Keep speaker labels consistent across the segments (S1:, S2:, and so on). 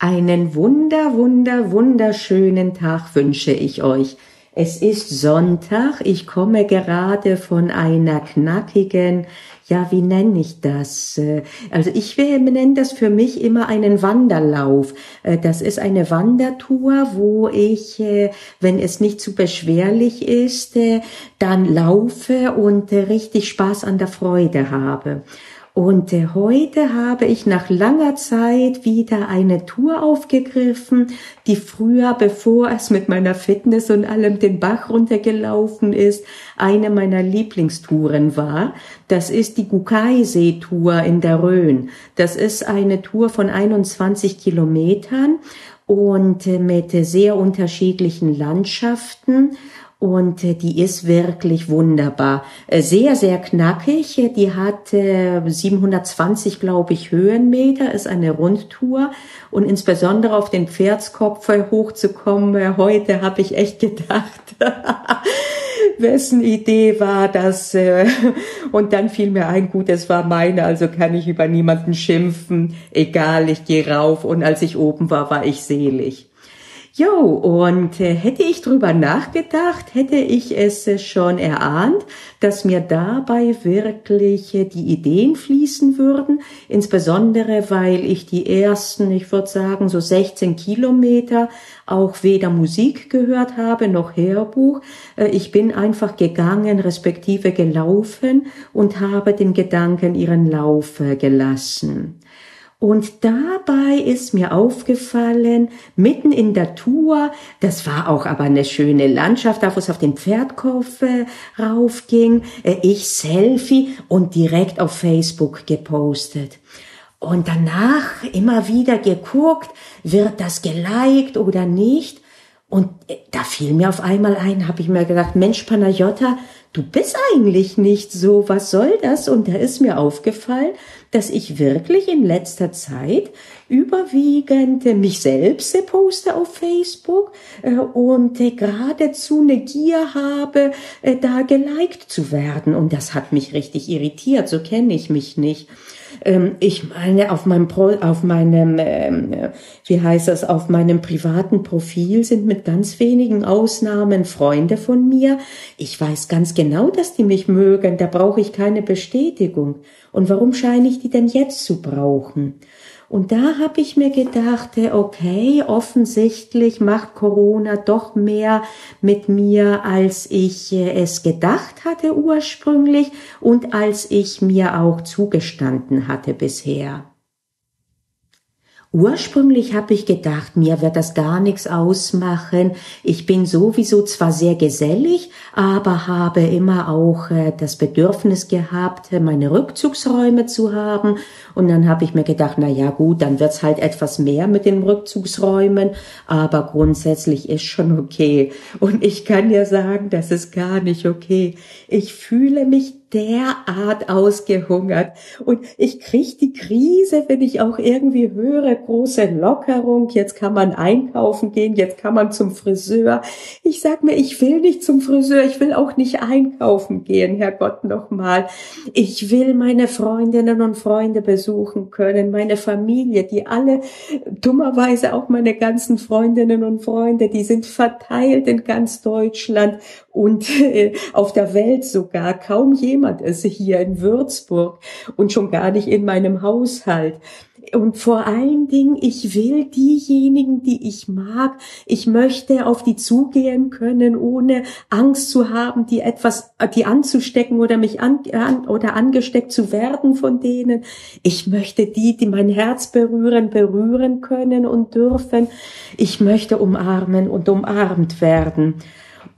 S1: Einen wunder, wunder, wunderschönen Tag wünsche ich euch. Es ist Sonntag, ich komme gerade von einer knackigen, ja, wie nenne ich das? Also ich nenne das für mich immer einen Wanderlauf. Das ist eine Wandertour, wo ich, wenn es nicht zu beschwerlich ist, dann laufe und richtig Spaß an der Freude habe. Und äh, heute habe ich nach langer Zeit wieder eine Tour aufgegriffen, die früher, bevor es mit meiner Fitness und allem den Bach runtergelaufen ist, eine meiner Lieblingstouren war. Das ist die Gukai-See-Tour in der Rhön. Das ist eine Tour von 21 Kilometern und äh, mit sehr unterschiedlichen Landschaften und äh, die ist wirklich wunderbar. Äh, sehr, sehr knackig. Die hat 720, glaube ich, Höhenmeter, ist eine Rundtour. Und insbesondere auf den Pferdskopf hochzukommen, äh, heute habe ich echt gedacht, wessen Idee war das? Und dann fiel mir ein, gut, es war meine, also kann ich über niemanden schimpfen. Egal, ich gehe rauf. Und als ich oben war, war ich selig. Jo, und äh, hätte ich drüber nachgedacht, hätte ich es äh, schon erahnt, dass mir dabei wirklich äh, die Ideen fließen würden, insbesondere weil ich die ersten, ich würde sagen, so 16 Kilometer auch weder Musik gehört habe noch Hörbuch. Äh, ich bin einfach gegangen, respektive gelaufen und habe den Gedanken ihren Lauf äh, gelassen. Und dabei ist mir aufgefallen, mitten in der Tour, das war auch aber eine schöne Landschaft, da wo es auf den Pferdkopf äh, raufging, äh, ich Selfie und direkt auf Facebook gepostet. Und danach immer wieder geguckt, wird das geliked oder nicht. Und äh, da fiel mir auf einmal ein, habe ich mir gedacht, Mensch, Panayota, du bist eigentlich nicht so, was soll das? Und da ist mir aufgefallen, dass ich wirklich in letzter Zeit überwiegend mich selbst poste auf Facebook äh, und äh, geradezu eine Gier habe, äh, da geliked zu werden. Und das hat mich richtig irritiert, so kenne ich mich nicht. Ähm, ich meine, auf meinem, Pro, auf meinem, ähm, wie heißt das, auf meinem privaten Profil sind mit ganz wenigen Ausnahmen Freunde von mir. Ich weiß ganz genau, dass die mich mögen. Da brauche ich keine Bestätigung. Und warum scheine ich die denn jetzt zu brauchen? Und da habe ich mir gedacht, okay, offensichtlich macht Corona doch mehr mit mir, als ich äh, es gedacht hatte ursprünglich und als ich mir auch zugestanden hatte bisher. Ursprünglich habe ich gedacht, mir wird das gar nichts ausmachen. Ich bin sowieso zwar sehr gesellig, aber habe immer auch äh, das Bedürfnis gehabt, meine Rückzugsräume zu haben. Und dann habe ich mir gedacht, na ja, gut, dann wird's halt etwas mehr mit den Rückzugsräumen, aber grundsätzlich ist schon okay. Und ich kann ja sagen, das ist gar nicht okay. Ich fühle mich derart ausgehungert. Und ich krieg die Krise, wenn ich auch irgendwie höre, große Lockerung, jetzt kann man einkaufen gehen, jetzt kann man zum Friseur. Ich sag mir, ich will nicht zum Friseur, ich will auch nicht einkaufen gehen, Herrgott nochmal. Ich will meine Freundinnen und Freunde besuchen können, meine Familie, die alle, dummerweise auch meine ganzen Freundinnen und Freunde, die sind verteilt in ganz Deutschland und äh, auf der Welt sogar. Kaum jemand ist hier in Würzburg und schon gar nicht in meinem Haushalt. Und vor allen Dingen, ich will diejenigen, die ich mag, ich möchte auf die zugehen können, ohne Angst zu haben, die etwas, die anzustecken oder mich an, an, oder angesteckt zu werden von denen. Ich möchte die, die mein Herz berühren, berühren können und dürfen. Ich möchte umarmen und umarmt werden.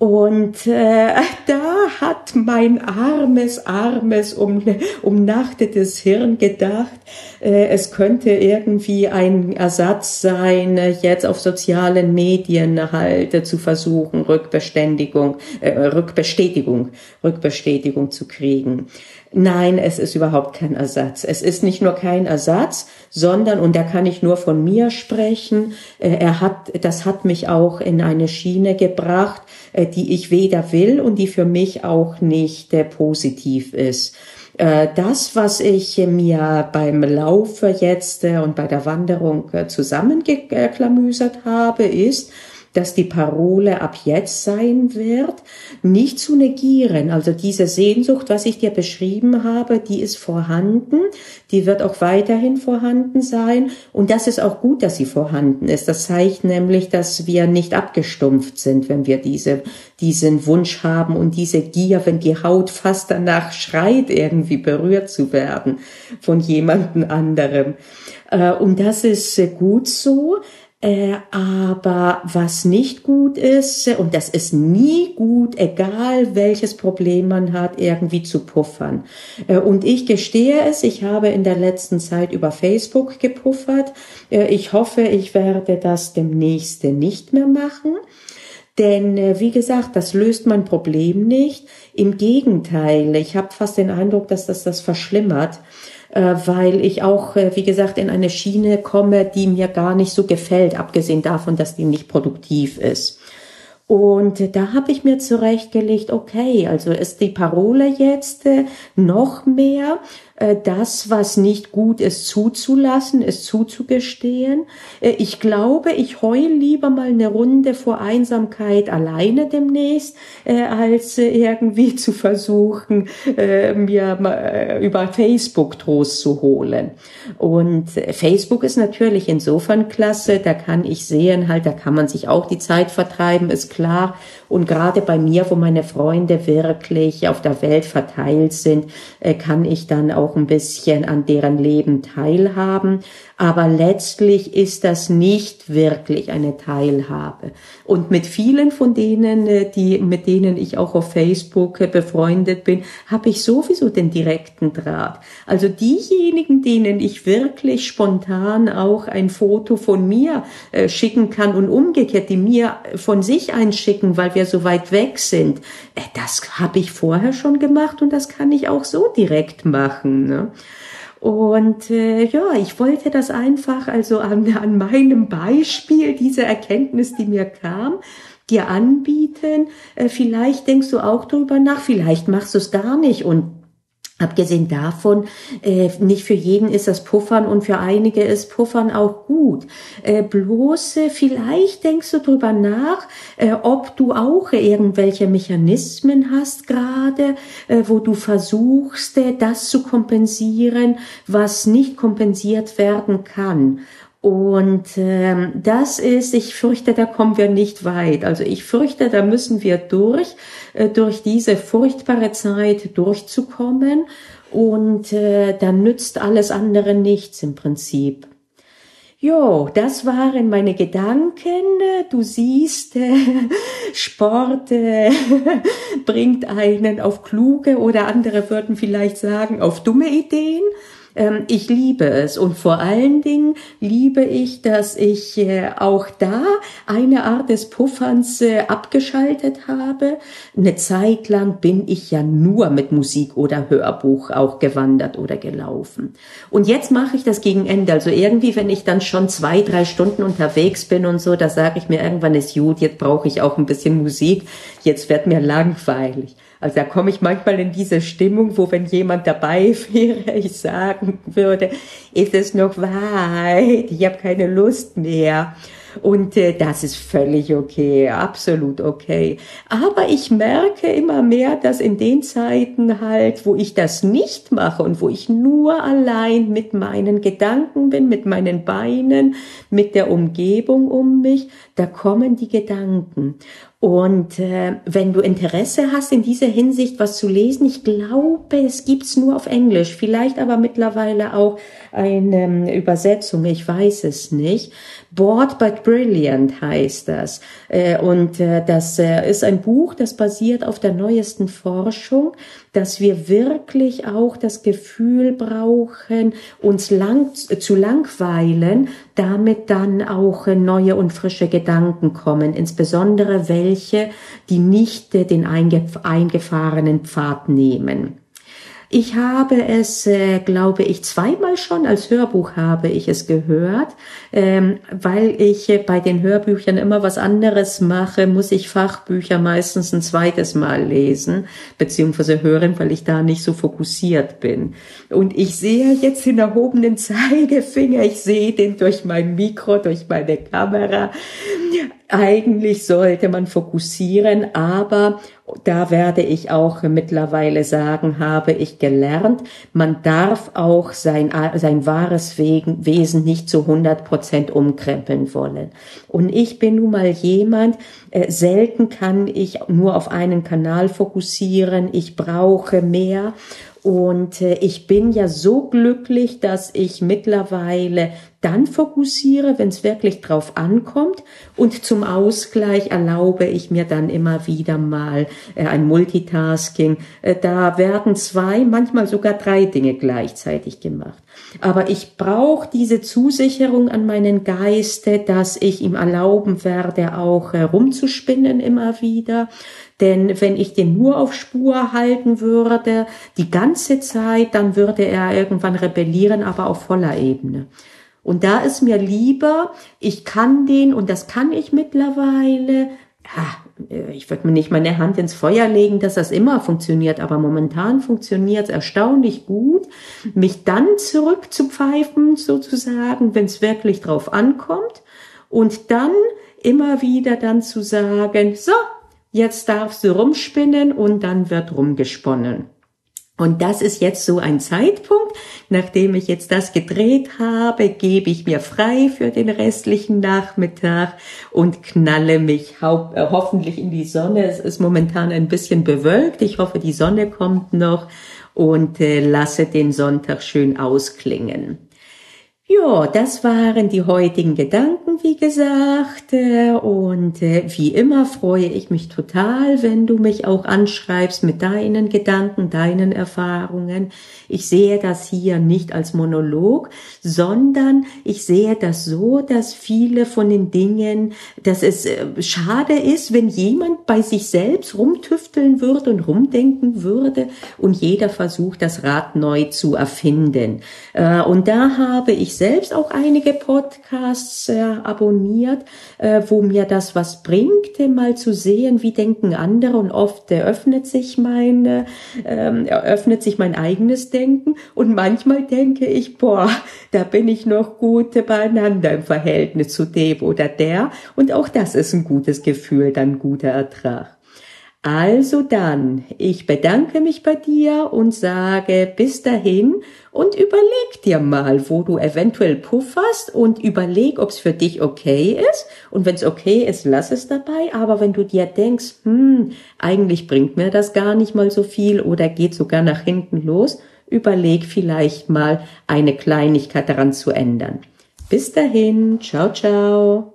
S1: Und äh, da hat mein armes, armes, um, umnachtetes Hirn gedacht, äh, es könnte irgendwie ein Ersatz sein, jetzt auf sozialen Medien halt äh, zu versuchen, Rückbeständigung, äh, Rückbestätigung, Rückbestätigung zu kriegen. Nein, es ist überhaupt kein Ersatz. Es ist nicht nur kein Ersatz, sondern, und da kann ich nur von mir sprechen, äh, er hat, das hat mich auch in eine Schiene gebracht, äh, die ich weder will und die für mich auch nicht äh, positiv ist. Das, was ich mir beim Laufe jetzt und bei der Wanderung zusammengeklamüsert habe, ist, dass die Parole ab jetzt sein wird, nicht zu negieren. Also diese Sehnsucht, was ich dir beschrieben habe, die ist vorhanden, die wird auch weiterhin vorhanden sein und das ist auch gut, dass sie vorhanden ist. Das zeigt nämlich, dass wir nicht abgestumpft sind, wenn wir diese, diesen Wunsch haben und diese Gier, wenn die Haut fast danach schreit, irgendwie berührt zu werden von jemandem anderem. Äh, und das ist gut so. Äh, aber was nicht gut ist, und das ist nie gut, egal welches Problem man hat, irgendwie zu puffern. Äh, und ich gestehe es, ich habe in der letzten Zeit über Facebook gepuffert. Äh, ich hoffe, ich werde das demnächst nicht mehr machen. Denn äh, wie gesagt, das löst mein Problem nicht. Im Gegenteil, ich habe fast den Eindruck, dass das das verschlimmert weil ich auch, äh, wie gesagt, in eine Schiene komme, die mir gar nicht so gefällt, abgesehen davon, dass die nicht produktiv ist. Und da habe ich mir zurechtgelegt, okay, also ist die Parole jetzt äh, noch mehr äh, das, was nicht gut ist, zuzulassen, es zuzugestehen. Äh, ich glaube, ich heul lieber mal eine Runde vor Einsamkeit alleine demnächst, äh, als irgendwie zu versuchen, mir über Facebook Trost zu holen. Und Facebook ist natürlich insofern klasse, da kann ich sehen, halt, da kann man sich auch die Zeit vertreiben, ist klar. Und gerade bei mir, wo meine Freunde wirklich auf der Welt verteilt sind, kann ich dann auch auch ein bisschen an deren Leben teilhaben aber letztlich ist das nicht wirklich eine Teilhabe. Und mit vielen von denen, äh, die, mit denen ich auch auf Facebook äh, befreundet bin, habe ich sowieso den direkten Draht. Also diejenigen, denen ich wirklich spontan auch ein Foto von mir äh, schicken kann und umgekehrt, die mir von sich einschicken, weil wir so weit weg sind, das habe ich vorher schon gemacht und das kann ich auch so direkt machen. Ne? Und äh, ja, ich wollte das einfach, also an, an meinem Beispiel, diese Erkenntnis, die mir kam, dir anbieten. Äh, vielleicht denkst du auch drüber nach, vielleicht machst du es gar nicht und Abgesehen davon, äh, nicht für jeden ist das Puffern und für einige ist Puffern auch gut. Äh, bloß äh, vielleicht denkst du drüber nach, äh, ob du auch irgendwelche Mechanismen hast gerade, äh, wo du versuchst, äh, das zu kompensieren, was nicht kompensiert werden kann. Und ähm, das ist, ich fürchte, da kommen wir nicht weit. Also ich fürchte, da müssen wir durch, äh, durch diese furchtbare Zeit durchzukommen. Und äh, dann nützt alles andere nichts im Prinzip. Jo, das waren meine Gedanken. Du siehst, äh, Sport äh, bringt einen auf kluge oder andere würden vielleicht sagen auf dumme Ideen. Ähm, ich liebe es und vor allen Dingen liebe ich, dass ich äh, auch da eine Art des Pufferns äh, abgeschaltet habe. Eine Zeit lang bin ich ja nur mit Musik oder Hörbuch auch gewandert oder gelaufen. Und jetzt mache ich das gegen Ende. Also irgendwie, wenn ich dann schon zwei, drei Stunden unterwegs bin und so, da sage ich mir irgendwann ist gut, jetzt brauche ich auch ein bisschen Musik. Jetzt wird mir langweilig. Also da komme ich manchmal in diese Stimmung, wo wenn jemand dabei wäre, ich sagen würde, ist es noch weit, ich habe keine Lust mehr. Und äh, das ist völlig okay, absolut okay. Aber ich merke immer mehr, dass in den Zeiten halt, wo ich das nicht mache und wo ich nur allein mit meinen Gedanken bin, mit meinen Beinen, mit der Umgebung um mich, da kommen die Gedanken. Und äh, wenn du Interesse hast, in dieser Hinsicht was zu lesen, ich glaube, es gibt's nur auf Englisch, vielleicht aber mittlerweile auch eine ähm, Übersetzung, ich weiß es nicht. Bored but Brilliant heißt das. Äh, und äh, das äh, ist ein Buch, das basiert auf der neuesten Forschung, dass wir wirklich auch das Gefühl brauchen, uns lang, zu langweilen, damit dann auch neue und frische Gedanken kommen, insbesondere welche, die nicht den eingefahrenen Pfad nehmen. Ich habe es, äh, glaube ich, zweimal schon als Hörbuch habe ich es gehört. Ähm, weil ich äh, bei den Hörbüchern immer was anderes mache, muss ich Fachbücher meistens ein zweites Mal lesen, beziehungsweise hören, weil ich da nicht so fokussiert bin. Und ich sehe jetzt den erhobenen Zeigefinger, ich sehe den durch mein Mikro, durch meine Kamera. Eigentlich sollte man fokussieren, aber da werde ich auch mittlerweile sagen, habe ich gelernt, man darf auch sein, sein wahres Wesen nicht zu 100 Prozent umkrempeln wollen. Und ich bin nun mal jemand, äh, selten kann ich nur auf einen Kanal fokussieren, ich brauche mehr. Und äh, ich bin ja so glücklich, dass ich mittlerweile dann fokussiere, wenn es wirklich drauf ankommt. Und zum Ausgleich erlaube ich mir dann immer wieder mal äh, ein Multitasking. Äh, da werden zwei, manchmal sogar drei Dinge gleichzeitig gemacht. Aber ich brauche diese Zusicherung an meinen Geiste, dass ich ihm erlauben werde, auch herumzuspinnen immer wieder. Denn wenn ich den nur auf Spur halten würde, die ganze Zeit, dann würde er irgendwann rebellieren, aber auf voller Ebene. Und da ist mir lieber, ich kann den, und das kann ich mittlerweile, ja, ich würde mir nicht meine Hand ins Feuer legen, dass das immer funktioniert, aber momentan funktioniert es erstaunlich gut, mich dann zurückzupfeifen, sozusagen, wenn es wirklich drauf ankommt, und dann immer wieder dann zu sagen, so, jetzt darfst du rumspinnen und dann wird rumgesponnen. Und das ist jetzt so ein Zeitpunkt, nachdem ich jetzt das gedreht habe, gebe ich mir frei für den restlichen Nachmittag und knalle mich äh, hoffentlich in die Sonne. Es ist momentan ein bisschen bewölkt. Ich hoffe, die Sonne kommt noch und äh, lasse den Sonntag schön ausklingen. Ja, das waren die heutigen Gedanken, wie gesagt. Äh, und äh, wie immer freue ich mich total, wenn du mich auch anschreibst mit deinen Gedanken, deinen Erfahrungen. Ich sehe das hier nicht als Monolog, sondern ich sehe das so, dass viele von den Dingen, dass es äh, schade ist, wenn jemand bei sich selbst rumtüfteln würde und rumdenken würde und jeder versucht, das Rad neu zu erfinden. Und da habe ich selbst auch einige Podcasts äh, abonniert, äh, wo mir das was bringt, mal zu sehen, wie denken andere. Und oft eröffnet sich meine, ähm, eröffnet sich mein eigenes Denken. Und manchmal denke ich, boah, da bin ich noch gut beieinander im Verhältnis zu dem oder der. Und auch das ist ein gutes Gefühl, dann guter Ertrag. Also dann, ich bedanke mich bei dir und sage bis dahin und überleg dir mal, wo du eventuell pufferst und überleg, ob es für dich okay ist. Und wenn es okay ist, lass es dabei. Aber wenn du dir denkst, hm, eigentlich bringt mir das gar nicht mal so viel oder geht sogar nach hinten los, überleg vielleicht mal eine Kleinigkeit daran zu ändern. Bis dahin, ciao, ciao.